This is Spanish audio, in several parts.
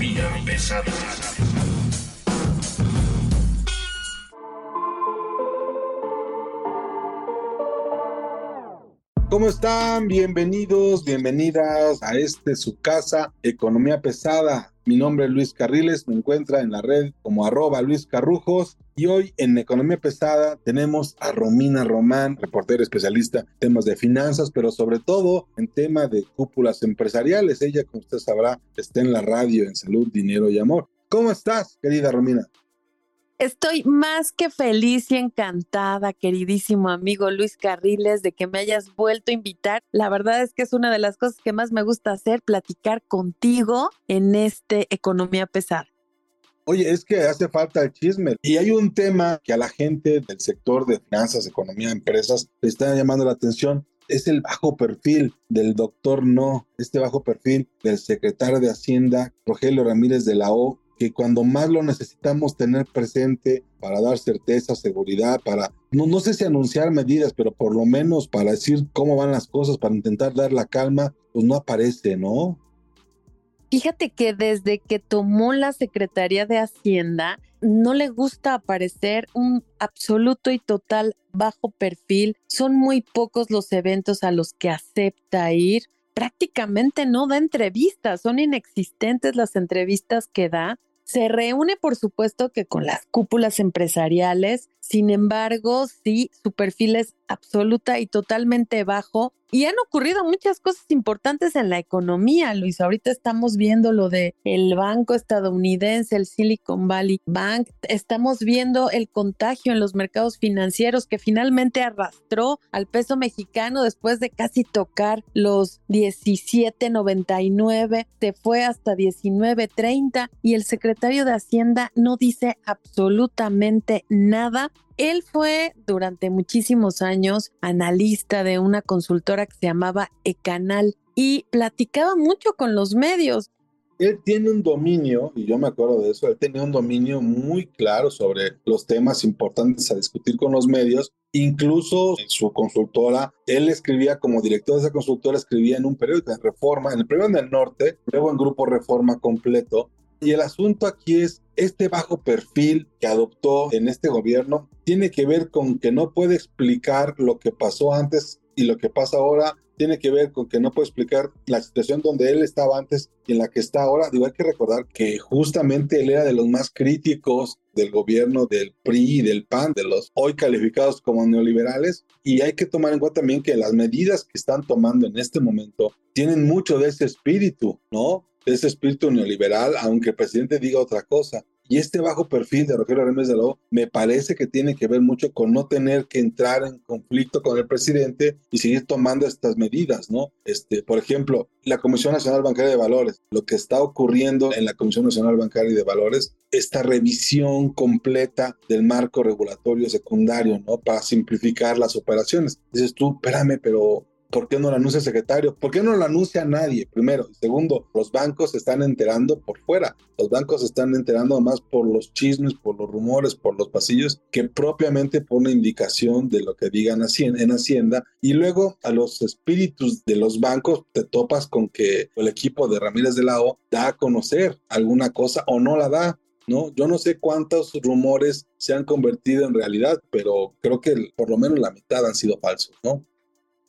Pesada. ¿Cómo están? Bienvenidos, bienvenidas a este su casa, Economía Pesada. Mi nombre es Luis Carriles, me encuentra en la red como arroba Luis Carrujos y hoy en Economía Pesada tenemos a Romina Román, reportera especialista en temas de finanzas, pero sobre todo en tema de cúpulas empresariales. Ella, como usted sabrá, está en la radio en Salud, Dinero y Amor. ¿Cómo estás, querida Romina? Estoy más que feliz y encantada, queridísimo amigo Luis Carriles, de que me hayas vuelto a invitar. La verdad es que es una de las cosas que más me gusta hacer, platicar contigo en este Economía Pesada. Oye, es que hace falta el chisme. Y hay un tema que a la gente del sector de finanzas, economía, empresas, le está llamando la atención. Es el bajo perfil del doctor No, este bajo perfil del secretario de Hacienda, Rogelio Ramírez de la O, que cuando más lo necesitamos tener presente para dar certeza, seguridad, para, no, no sé si anunciar medidas, pero por lo menos para decir cómo van las cosas, para intentar dar la calma, pues no aparece, ¿no? Fíjate que desde que tomó la Secretaría de Hacienda, no le gusta aparecer un absoluto y total bajo perfil. Son muy pocos los eventos a los que acepta ir. Prácticamente no da entrevistas, son inexistentes las entrevistas que da. Se reúne, por supuesto, que con las cúpulas empresariales, sin embargo, sí, su perfil es absoluta y totalmente bajo. Y han ocurrido muchas cosas importantes en la economía, Luis. Ahorita estamos viendo lo de el banco estadounidense, el Silicon Valley Bank. Estamos viendo el contagio en los mercados financieros que finalmente arrastró al peso mexicano después de casi tocar los 17.99, se fue hasta 19.30 y el secretario de Hacienda no dice absolutamente nada él fue durante muchísimos años analista de una consultora que se llamaba Ecanal y platicaba mucho con los medios. Él tiene un dominio, y yo me acuerdo de eso, él tenía un dominio muy claro sobre los temas importantes a discutir con los medios. Incluso en su consultora, él escribía como director de esa consultora, escribía en un periódico de Reforma, en el periódico del Norte, luego en Grupo Reforma completo, y el asunto aquí es este bajo perfil que adoptó en este gobierno tiene que ver con que no puede explicar lo que pasó antes y lo que pasa ahora tiene que ver con que no puede explicar la situación donde él estaba antes y en la que está ahora. Digo, hay que recordar que justamente él era de los más críticos del gobierno del PRI y del PAN, de los hoy calificados como neoliberales. Y hay que tomar en cuenta también que las medidas que están tomando en este momento tienen mucho de ese espíritu, ¿no? Ese espíritu neoliberal, aunque el presidente diga otra cosa. Y este bajo perfil de Rogelio Remes de Lobo me parece que tiene que ver mucho con no tener que entrar en conflicto con el presidente y seguir tomando estas medidas, ¿no? Este, por ejemplo, la Comisión Nacional Bancaria de Valores, lo que está ocurriendo en la Comisión Nacional Bancaria de Valores, esta revisión completa del marco regulatorio secundario, ¿no? Para simplificar las operaciones. Dices tú, espérame, pero ¿Por qué no lo anuncia el secretario? ¿Por qué no lo anuncia nadie? Primero. Y segundo, los bancos se están enterando por fuera. Los bancos se están enterando más por los chismes, por los rumores, por los pasillos, que propiamente por una indicación de lo que digan en Hacienda. Y luego a los espíritus de los bancos te topas con que el equipo de Ramírez de la O da a conocer alguna cosa o no la da. ¿no? Yo no sé cuántos rumores se han convertido en realidad, pero creo que por lo menos la mitad han sido falsos, ¿no?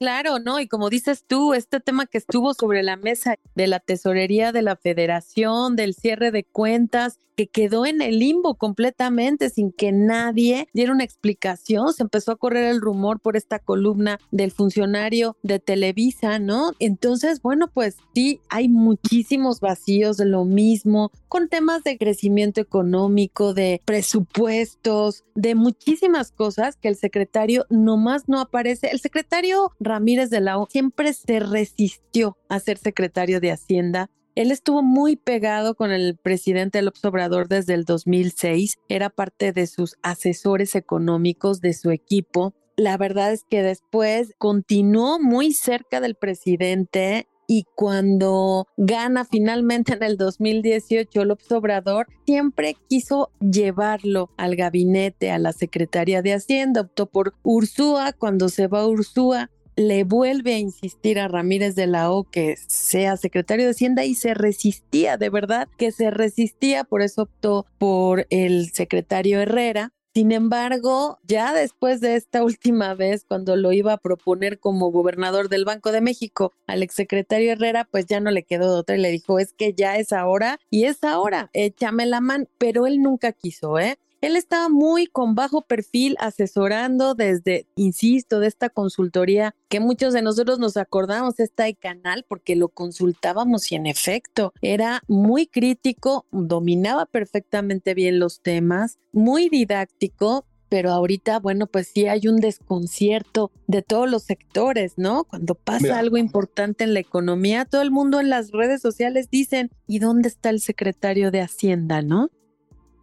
Claro, ¿no? Y como dices tú, este tema que estuvo sobre la mesa de la tesorería de la federación, del cierre de cuentas, que quedó en el limbo completamente sin que nadie diera una explicación. Se empezó a correr el rumor por esta columna del funcionario de Televisa, ¿no? Entonces, bueno, pues sí, hay muchísimos vacíos de lo mismo, con temas de crecimiento económico, de presupuestos, de muchísimas cosas que el secretario nomás no aparece. El secretario Ramírez de la O siempre se resistió a ser secretario de Hacienda. Él estuvo muy pegado con el presidente López Obrador desde el 2006, era parte de sus asesores económicos, de su equipo. La verdad es que después continuó muy cerca del presidente y cuando gana finalmente en el 2018 López Obrador, siempre quiso llevarlo al gabinete, a la Secretaría de Hacienda, optó por Ursúa, cuando se va Ursúa le vuelve a insistir a Ramírez de la O que sea secretario de Hacienda y se resistía, de verdad que se resistía, por eso optó por el secretario Herrera sin embargo, ya después de esta última vez, cuando lo iba a proponer como gobernador del Banco de México al exsecretario Herrera, pues ya no le quedó de otra y le dijo, es que ya es ahora y es ahora, échame la mano, pero él nunca quiso, ¿eh? Él estaba muy con bajo perfil asesorando desde, insisto, de esta consultoría que muchos de nosotros nos acordamos, esta de canal, porque lo consultábamos y en efecto era muy crítico, dominaba perfectamente bien los temas, muy didáctico, pero ahorita, bueno, pues sí hay un desconcierto de todos los sectores, ¿no? Cuando pasa algo importante en la economía, todo el mundo en las redes sociales dicen, ¿y dónde está el secretario de Hacienda, no?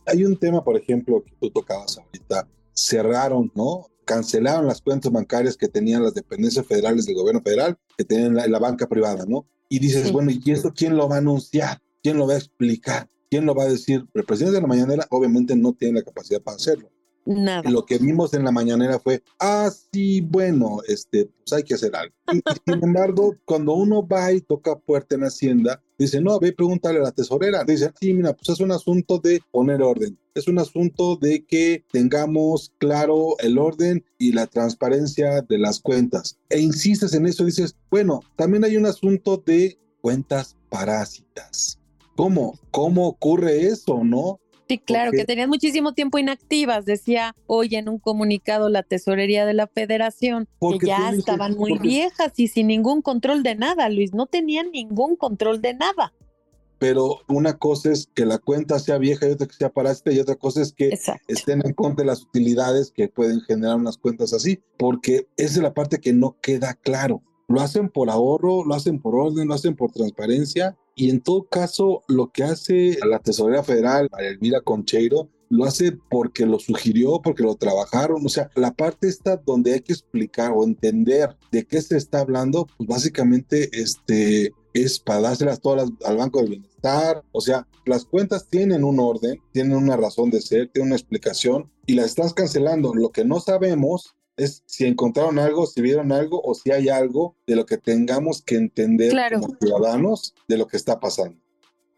Hay un tema, por ejemplo, que tú tocabas ahorita. Cerraron, ¿no? Cancelaron las cuentas bancarias que tenían las dependencias federales del gobierno federal, que tenían la, la banca privada, ¿no? Y dices, bueno, ¿y eso quién lo va a anunciar? ¿Quién lo va a explicar? ¿Quién lo va a decir? El presidente de la mañanera obviamente no tiene la capacidad para hacerlo. Nada. Lo que vimos en la mañanera fue, ah, sí, bueno, este, pues hay que hacer algo. Sin embargo, cuando uno va y toca puerta en Hacienda, dice, no, ve, pregúntale a la tesorera. Dice, sí, mira, pues es un asunto de poner orden. Es un asunto de que tengamos claro el orden y la transparencia de las cuentas. E insistes en eso, dices, bueno, también hay un asunto de cuentas parásitas. ¿Cómo? ¿Cómo ocurre eso, no? Sí, claro, que tenían muchísimo tiempo inactivas, decía hoy en un comunicado la tesorería de la federación, que ya estaban muy viejas y sin ningún control de nada, Luis, no tenían ningún control de nada. Pero una cosa es que la cuenta sea vieja y otra que sea parásita y otra cosa es que estén en contra de las utilidades que pueden generar unas cuentas así, porque esa es la parte que no queda claro. Lo hacen por ahorro, lo hacen por orden, lo hacen por transparencia y en todo caso, lo que hace la Tesorera Federal, Elvira Concheiro, lo hace porque lo sugirió, porque lo trabajaron. O sea, la parte esta donde hay que explicar o entender de qué se está hablando, pues básicamente este, es para dárselas todas al Banco del Bienestar. O sea, las cuentas tienen un orden, tienen una razón de ser, tienen una explicación y las estás cancelando. Lo que no sabemos es si encontraron algo, si vieron algo o si hay algo de lo que tengamos que entender como ciudadanos de lo que está pasando.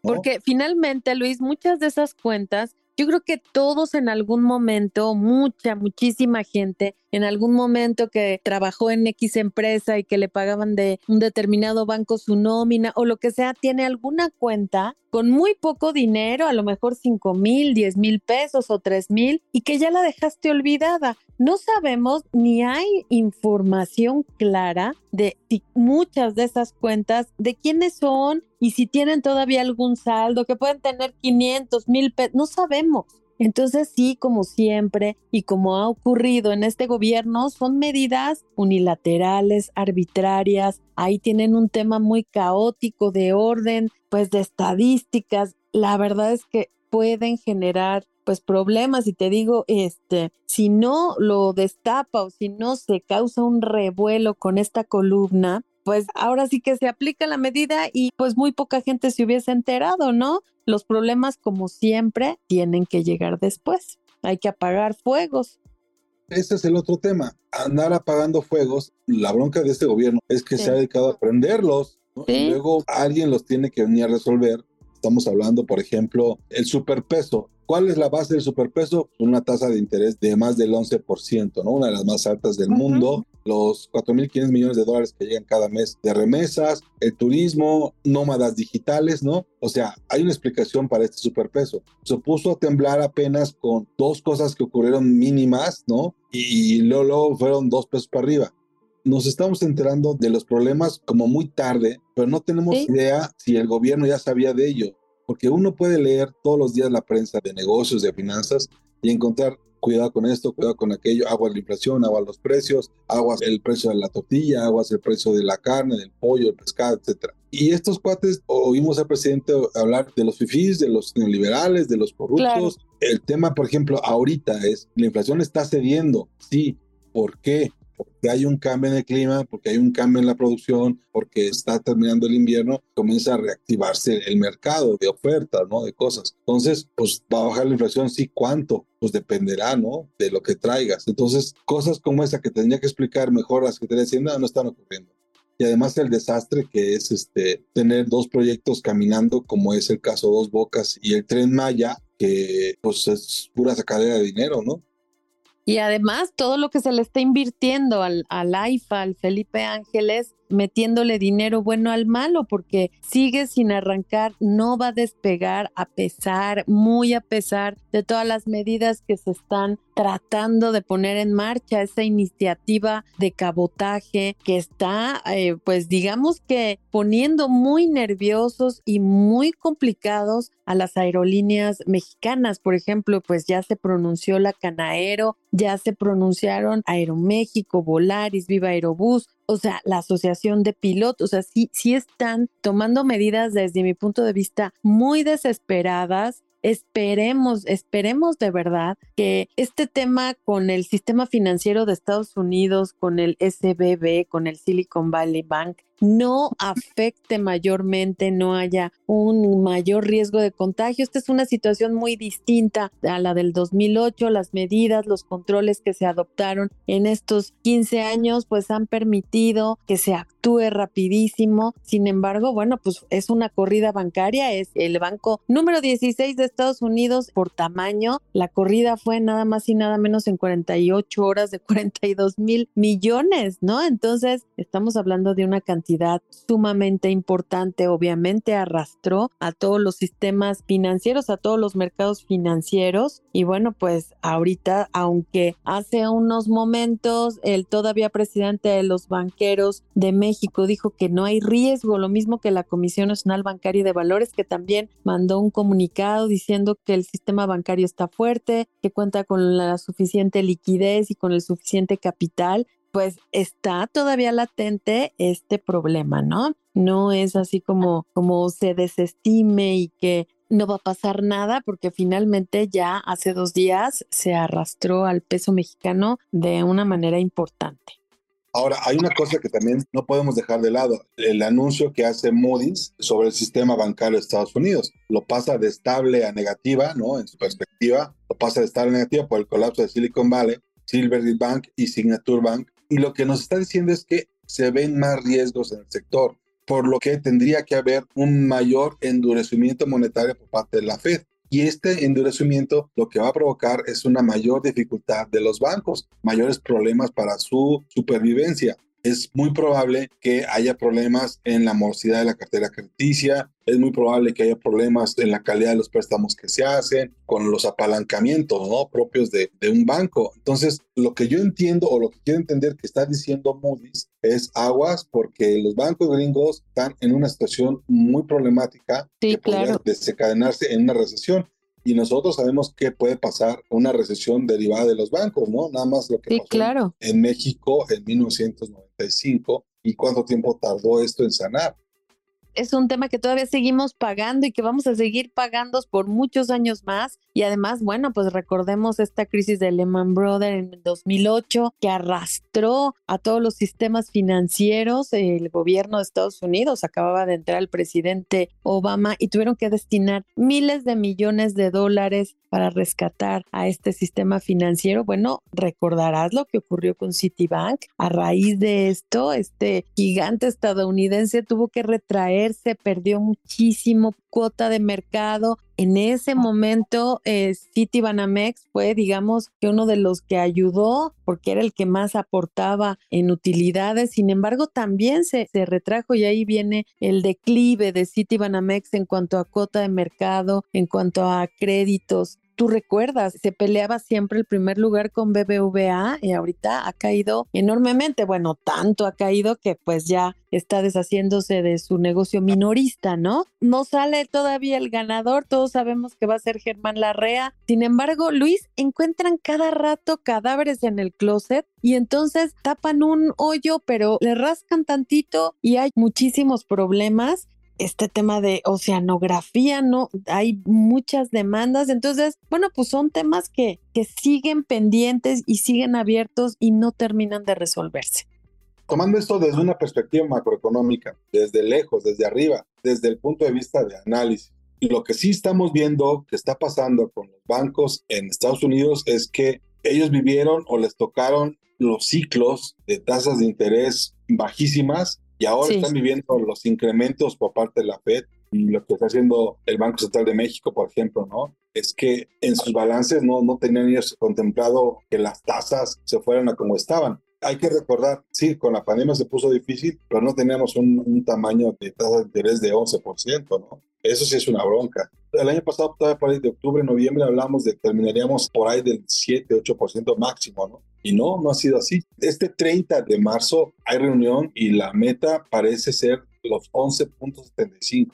Porque finalmente, Luis, muchas de esas cuentas yo creo que todos en algún momento, mucha, muchísima gente, en algún momento que trabajó en X empresa y que le pagaban de un determinado banco su nómina o lo que sea, tiene alguna cuenta con muy poco dinero, a lo mejor 5 mil, 10 mil pesos o 3 mil, y que ya la dejaste olvidada. No sabemos ni hay información clara de si muchas de esas cuentas, de quiénes son y si tienen todavía algún saldo, que pueden tener 500 mil pesos, no sabemos. Entonces sí, como siempre y como ha ocurrido en este gobierno, son medidas unilaterales, arbitrarias. Ahí tienen un tema muy caótico de orden, pues de estadísticas. La verdad es que pueden generar pues problemas y te digo, este, si no lo destapa o si no se causa un revuelo con esta columna, pues ahora sí que se aplica la medida y pues muy poca gente se hubiese enterado, ¿no? Los problemas como siempre tienen que llegar después. Hay que apagar fuegos. Ese es el otro tema, andar apagando fuegos. La bronca de este gobierno es que se ha dedicado a prenderlos. Y luego alguien los tiene que venir a resolver. Estamos hablando, por ejemplo, el superpeso. ¿Cuál es la base del superpeso? Una tasa de interés de más del 11%, ¿no? Una de las más altas del mundo. Los 4.500 millones de dólares que llegan cada mes de remesas, el turismo, nómadas digitales, ¿no? O sea, hay una explicación para este superpeso. Se puso a temblar apenas con dos cosas que ocurrieron mínimas, ¿no? Y luego, fueron dos pesos para arriba nos estamos enterando de los problemas como muy tarde, pero no tenemos idea si el gobierno ya sabía de ello porque uno puede leer todos los días la prensa de negocios, de finanzas y encontrar cuidado con esto, cuidado con aquello, aguas la inflación, aguas los precios, aguas el precio de la tortilla, aguas el precio de la carne, del pollo, del pescado, etcétera. Y estos cuates, oímos al presidente hablar de los fifís, de los neoliberales, de los corruptos. El tema, por ejemplo, ahorita es, la inflación está cediendo, sí, ¿por qué? Porque hay un cambio en el clima, porque hay un cambio en la producción, porque está terminando el invierno, comienza a reactivarse el mercado de ofertas, ¿no? De cosas. Entonces, pues va a bajar la inflación, sí, ¿cuánto? Pues dependerá, ¿no? De lo que traigas. Entonces, cosas como esa que tendría que explicar mejor la Secretaría de Hacienda no están ocurriendo. Y además el desastre que es este, tener dos proyectos caminando, como es el caso Dos Bocas y el Tren Maya, que pues es pura sacadera de dinero, ¿no? Y además todo lo que se le está invirtiendo al, al AIFA, al Felipe Ángeles, metiéndole dinero bueno al malo, porque sigue sin arrancar, no va a despegar a pesar, muy a pesar de todas las medidas que se están tratando de poner en marcha, esa iniciativa de cabotaje que está, eh, pues digamos que poniendo muy nerviosos y muy complicados a las aerolíneas mexicanas. Por ejemplo, pues ya se pronunció la Canaero, ya se pronunciaron Aeroméxico, Volaris, Viva Aerobús, o sea, la asociación de pilotos, o sea, sí, sí están tomando medidas desde mi punto de vista muy desesperadas. Esperemos, esperemos de verdad que este tema con el sistema financiero de Estados Unidos, con el SBB, con el Silicon Valley Bank, no afecte mayormente, no haya un mayor riesgo de contagio. Esta es una situación muy distinta a la del 2008. Las medidas, los controles que se adoptaron en estos 15 años, pues han permitido que se actúe rapidísimo. Sin embargo, bueno, pues es una corrida bancaria, es el banco número 16 de Estados Unidos por tamaño. La corrida fue nada más y nada menos en 48 horas de 42 mil millones, ¿no? Entonces, estamos hablando de una sumamente importante, obviamente arrastró a todos los sistemas financieros, a todos los mercados financieros. Y bueno, pues ahorita, aunque hace unos momentos el todavía presidente de los banqueros de México dijo que no hay riesgo, lo mismo que la Comisión Nacional Bancaria de Valores, que también mandó un comunicado diciendo que el sistema bancario está fuerte, que cuenta con la suficiente liquidez y con el suficiente capital pues está todavía latente este problema, ¿no? No es así como, como se desestime y que no va a pasar nada porque finalmente ya hace dos días se arrastró al peso mexicano de una manera importante. Ahora, hay una cosa que también no podemos dejar de lado, el anuncio que hace Moody's sobre el sistema bancario de Estados Unidos. Lo pasa de estable a negativa, ¿no? En su perspectiva, lo pasa de estable a negativa por el colapso de Silicon Valley, Silvergate Bank y Signature Bank, y lo que nos está diciendo es que se ven más riesgos en el sector, por lo que tendría que haber un mayor endurecimiento monetario por parte de la Fed. Y este endurecimiento lo que va a provocar es una mayor dificultad de los bancos, mayores problemas para su supervivencia es muy probable que haya problemas en la morosidad de la cartera crediticia, es muy probable que haya problemas en la calidad de los préstamos que se hacen, con los apalancamientos ¿no? propios de, de un banco. Entonces, lo que yo entiendo o lo que quiero entender que está diciendo Moody's es aguas porque los bancos gringos están en una situación muy problemática sí, que claro. desencadenarse en una recesión y nosotros sabemos qué puede pasar una recesión derivada de los bancos, ¿no? Nada más lo que sí, pasó claro. en México en 1995 y cuánto tiempo tardó esto en sanar es un tema que todavía seguimos pagando y que vamos a seguir pagando por muchos años más. Y además, bueno, pues recordemos esta crisis de Lehman Brothers en 2008 que arrastró a todos los sistemas financieros. El gobierno de Estados Unidos acababa de entrar el presidente Obama y tuvieron que destinar miles de millones de dólares para rescatar a este sistema financiero. Bueno, recordarás lo que ocurrió con Citibank. A raíz de esto, este gigante estadounidense tuvo que retraerse, perdió muchísimo cuota de mercado. En ese momento, eh, Citibanamex fue, digamos, que uno de los que ayudó porque era el que más aportaba en utilidades. Sin embargo, también se, se retrajo y ahí viene el declive de Citibanamex en cuanto a cuota de mercado, en cuanto a créditos tú recuerdas, se peleaba siempre el primer lugar con BBVA y ahorita ha caído enormemente. Bueno, tanto ha caído que pues ya está deshaciéndose de su negocio minorista, ¿no? No sale todavía el ganador, todos sabemos que va a ser Germán Larrea. Sin embargo, Luis, encuentran cada rato cadáveres en el closet y entonces tapan un hoyo, pero le rascan tantito y hay muchísimos problemas este tema de oceanografía, ¿no? Hay muchas demandas, entonces, bueno, pues son temas que, que siguen pendientes y siguen abiertos y no terminan de resolverse. Tomando esto desde una perspectiva macroeconómica, desde lejos, desde arriba, desde el punto de vista de análisis, lo que sí estamos viendo que está pasando con los bancos en Estados Unidos es que ellos vivieron o les tocaron los ciclos de tasas de interés bajísimas y ahora están viviendo los incrementos por parte de la Fed y lo que está haciendo el Banco Central de México, por ejemplo, ¿no? Es que en sus balances no, no tenían ellos contemplado que las tasas se fueran a como estaban. Hay que recordar, sí, con la pandemia se puso difícil, pero no teníamos un, un tamaño de tasa de interés de 11%, ¿no? Eso sí es una bronca. El año pasado, ahí de octubre, noviembre, hablamos de que terminaríamos por ahí del 7, 8% máximo, ¿no? Y no, no ha sido así. Este 30 de marzo hay reunión y la meta parece ser los 11.75.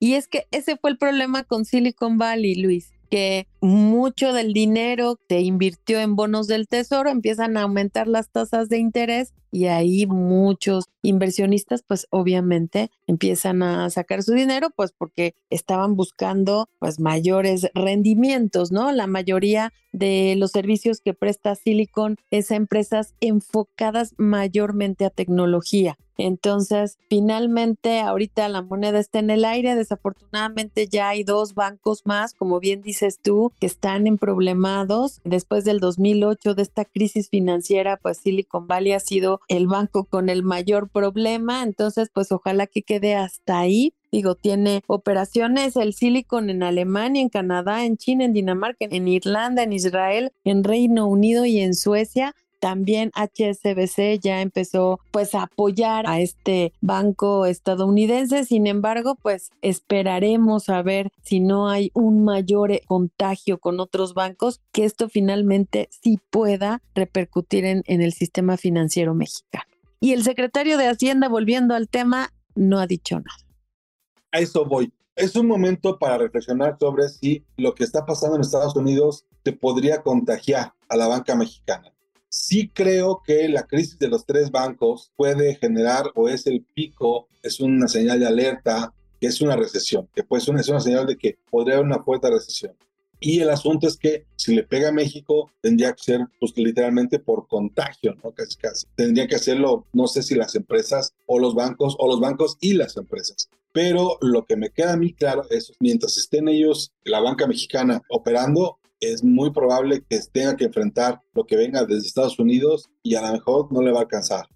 Y es que ese fue el problema con Silicon Valley, Luis que mucho del dinero se invirtió en bonos del tesoro, empiezan a aumentar las tasas de interés y ahí muchos inversionistas pues obviamente empiezan a sacar su dinero pues porque estaban buscando pues mayores rendimientos, ¿no? La mayoría de los servicios que presta Silicon es empresas enfocadas mayormente a tecnología. Entonces, finalmente, ahorita la moneda está en el aire. Desafortunadamente, ya hay dos bancos más, como bien dices tú, que están en problemados. Después del 2008, de esta crisis financiera, pues Silicon Valley ha sido el banco con el mayor problema. Entonces, pues ojalá que quede hasta ahí. Digo, tiene operaciones el Silicon en Alemania, en Canadá, en China, en Dinamarca, en Irlanda, en Israel, en Reino Unido y en Suecia. También HSBC ya empezó pues a apoyar a este banco estadounidense. Sin embargo, pues esperaremos a ver si no hay un mayor eh, contagio con otros bancos, que esto finalmente sí pueda repercutir en, en el sistema financiero mexicano. Y el secretario de Hacienda, volviendo al tema, no ha dicho nada. A eso voy. Es un momento para reflexionar sobre si lo que está pasando en Estados Unidos se podría contagiar a la banca mexicana Sí creo que la crisis de los tres bancos puede generar o es el pico, es una señal de alerta, que es una recesión, que pues es una señal de que podría haber una fuerte recesión. Y el asunto es que si le pega a México, tendría que ser pues literalmente por contagio, ¿no? Casi casi. Tendría que hacerlo, no sé si las empresas o los bancos, o los bancos y las empresas. Pero lo que me queda a mí claro es, mientras estén ellos, la banca mexicana, operando, es muy probable que tenga que enfrentar lo que venga desde Estados Unidos y a lo mejor no le va a alcanzar.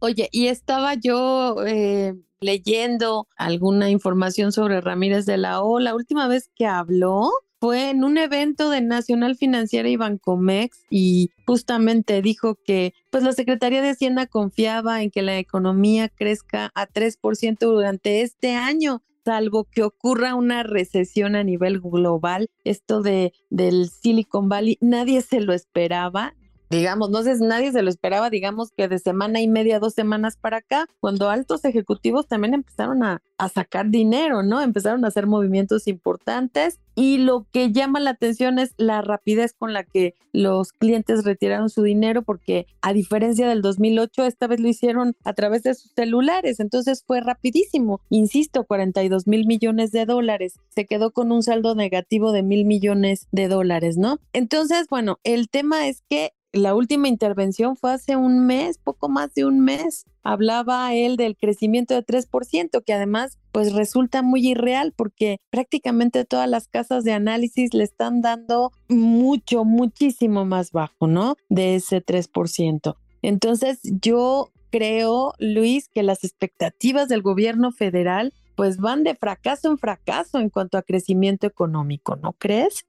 Oye, y estaba yo eh, leyendo alguna información sobre Ramírez de la O. La última vez que habló fue en un evento de Nacional Financiera y Bancomex y justamente dijo que pues la Secretaría de Hacienda confiaba en que la economía crezca a 3% durante este año salvo que ocurra una recesión a nivel global, esto de del Silicon Valley, nadie se lo esperaba, digamos, no sé, nadie se lo esperaba, digamos que de semana y media, dos semanas para acá, cuando altos ejecutivos también empezaron a, a, sacar dinero, ¿no? Empezaron a hacer movimientos importantes y lo que llama la atención es la rapidez con la que los clientes retiraron su dinero, porque a diferencia del 2008, esta vez lo hicieron a través de sus celulares, entonces fue rapidísimo, insisto, 42 mil millones de dólares, se quedó con un saldo negativo de mil millones de dólares, ¿no? Entonces, bueno, el tema es que la última intervención fue hace un mes, poco más de un mes. Hablaba él del crecimiento de 3%, que además pues resulta muy irreal porque prácticamente todas las casas de análisis le están dando mucho, muchísimo más bajo, ¿no? De ese 3%. Entonces yo creo, Luis, que las expectativas del gobierno federal pues van de fracaso en fracaso en cuanto a crecimiento económico, ¿no crees?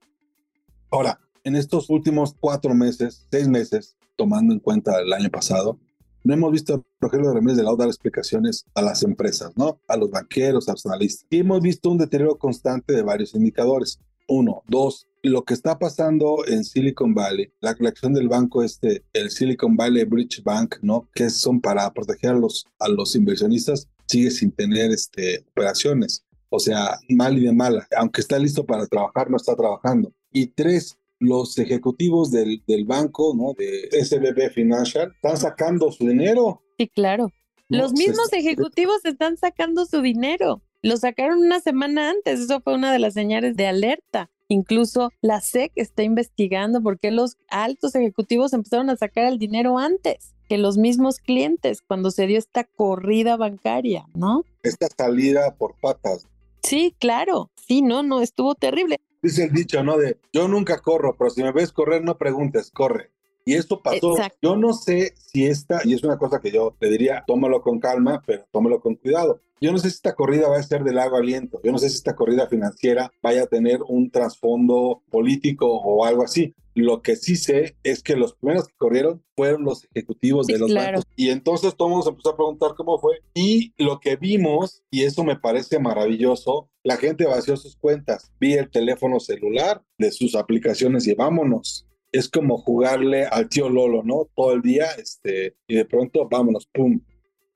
Ahora, en estos últimos cuatro meses, seis meses, tomando en cuenta el año pasado, no hemos visto a Rogelio Ramírez de la dar explicaciones a las empresas, ¿no? A los banqueros, a los analistas. Y hemos visto un deterioro constante de varios indicadores. Uno, dos, lo que está pasando en Silicon Valley, la creación del banco este, el Silicon Valley Bridge Bank, ¿no? Que son para proteger a los, a los inversionistas, sigue sin tener este, operaciones. O sea, mal y de mala. Aunque está listo para trabajar, no está trabajando. Y tres, los ejecutivos del, del banco, ¿no? De SBB Financial, están sacando su dinero. Sí, claro. los mismos ejecutivos están sacando su dinero. Lo sacaron una semana antes. Eso fue una de las señales de alerta. Incluso la SEC está investigando por qué los altos ejecutivos empezaron a sacar el dinero antes que los mismos clientes cuando se dio esta corrida bancaria, ¿no? Esta salida por patas. Sí, claro. Sí, no, no, estuvo terrible. Dice el dicho, ¿no? De yo nunca corro, pero si me ves correr, no preguntes, corre. Y esto pasó. Yo no sé si esta, y es una cosa que yo le diría, tómalo con calma, pero tómalo con cuidado. Yo no sé si esta corrida va a ser de largo aliento, yo no sé si esta corrida financiera vaya a tener un trasfondo político o algo así. Lo que sí sé es que los primeros que corrieron fueron los ejecutivos de los bancos. Y entonces todos empezó a preguntar cómo fue. Y lo que vimos, y eso me parece maravilloso, la gente vació sus cuentas, vi el teléfono celular de sus aplicaciones y vámonos. Es como jugarle al tío Lolo, ¿no? Todo el día, este, y de pronto, vámonos, pum,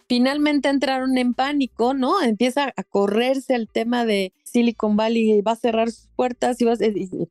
finalmente entraron en pánico, ¿no? Empieza a correrse el tema de Silicon Valley va a cerrar sus puertas y, vas,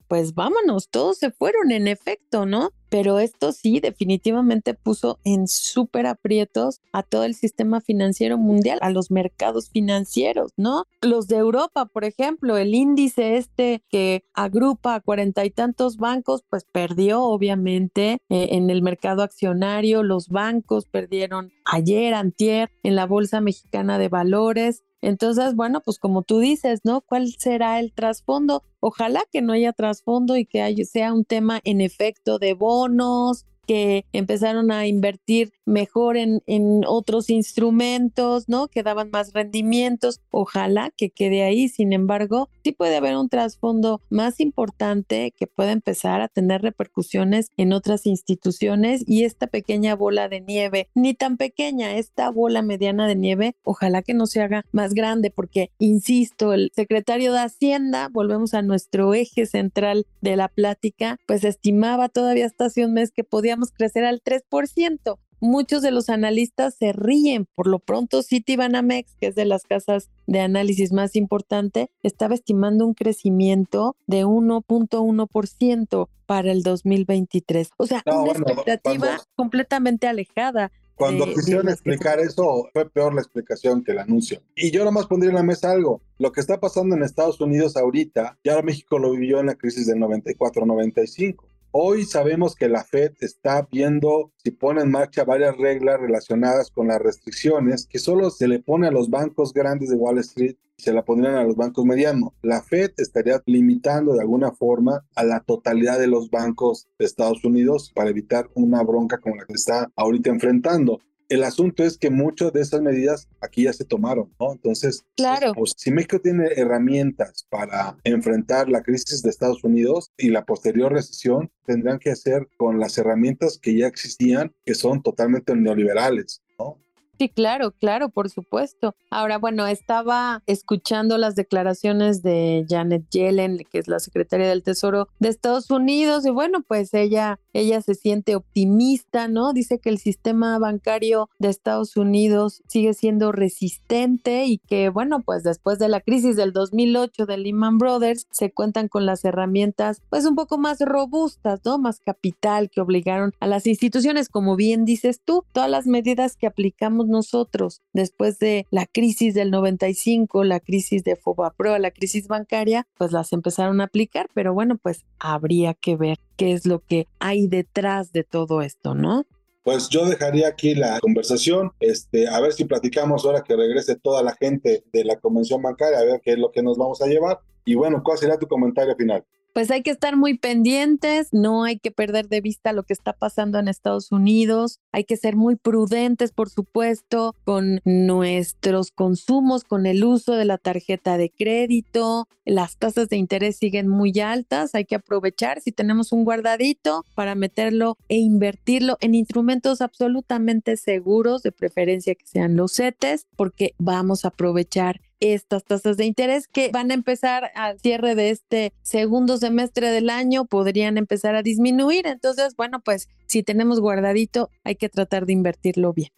pues vámonos, todos se fueron en efecto, ¿no? Pero esto sí definitivamente puso en súper aprietos a todo el sistema financiero mundial, a los mercados financieros, ¿no? Los de Europa, por ejemplo, el índice este que agrupa a cuarenta y tantos bancos, pues perdió obviamente eh, en el mercado accionario, los bancos perdieron ayer, antier, en la Bolsa Mexicana de Valores, entonces, bueno, pues como tú dices, ¿no? ¿Cuál será el trasfondo? Ojalá que no haya trasfondo y que sea un tema en efecto de bonos, que empezaron a invertir mejor en, en, otros instrumentos, ¿no? Que daban más rendimientos. Ojalá que quede ahí. Sin embargo, sí puede haber un trasfondo más importante que pueda empezar a tener repercusiones en otras instituciones y esta pequeña bola de nieve, ni tan pequeña, esta bola mediana de nieve, ojalá que no se haga más grande porque, insisto, el secretario de Hacienda, volvemos a nuestro eje central de la plática, pues estimaba todavía hasta hace un mes que podía crecer al 3%. Muchos de los analistas se ríen. Por lo pronto, Citibanamex, que es de las casas de análisis más importante, estaba estimando un crecimiento de 1.1% para el 2023. O sea, una expectativa completamente alejada. Cuando quisieron explicar eso, fue peor la explicación que el anuncio. Y yo nomás pondría en la mesa algo. Lo que está pasando en Estados Unidos ahorita, ya México lo vivió en la crisis del 94-95. Hoy sabemos que la Fed está viendo si pone en marcha varias reglas relacionadas con las restricciones que solo se le pone a los bancos grandes de Wall Street y se la pondrían a los bancos medianos. La Fed estaría limitando de alguna forma a la totalidad de los bancos de Estados Unidos para evitar una bronca como la que está ahorita enfrentando. El asunto es que muchas de esas medidas aquí ya se tomaron, ¿no? Entonces, claro. pues, si México tiene herramientas para enfrentar la crisis de Estados Unidos y la posterior recesión, tendrán que hacer con las herramientas que ya existían, que son totalmente neoliberales, ¿no? Sí, claro, claro, por supuesto. Ahora, bueno, estaba escuchando las declaraciones de Janet Yellen, que es la secretaria del Tesoro de Estados Unidos, y bueno, pues ella, ella se siente optimista, ¿no? Dice que el sistema bancario de Estados Unidos sigue siendo resistente y que, bueno, pues después de la crisis del 2008 de Lehman Brothers, se cuentan con las herramientas, pues un poco más robustas, ¿no? Más capital que obligaron a las instituciones, como bien dices tú, todas las medidas que aplicamos nosotros después de la crisis del 95, la crisis de Fobapro, la crisis bancaria, pues las empezaron a aplicar, pero bueno, pues habría que ver qué es lo que hay detrás de todo esto, ¿no? Pues yo dejaría aquí la conversación, este, a ver si platicamos ahora que regrese toda la gente de la convención bancaria, a ver qué es lo que nos vamos a llevar. Y bueno, ¿cuál será tu comentario final? Pues hay que estar muy pendientes, no hay que perder de vista lo que está pasando en Estados Unidos, hay que ser muy prudentes, por supuesto, con nuestros consumos, con el uso de la tarjeta de crédito, las tasas de interés siguen muy altas, hay que aprovechar si tenemos un guardadito para meterlo e invertirlo en instrumentos absolutamente seguros, de preferencia que sean los CETES, porque vamos a aprovechar estas tasas de interés que van a empezar al cierre de este segundo semestre del año, podrían empezar a disminuir. Entonces, bueno, pues si tenemos guardadito, hay que tratar de invertirlo bien.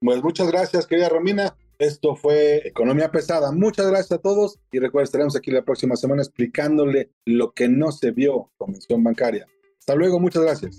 Pues muchas gracias, querida Romina. Esto fue Economía Pesada. Muchas gracias a todos y recuerden, estaremos aquí la próxima semana explicándole lo que no se vio Convención Bancaria. Hasta luego, muchas gracias.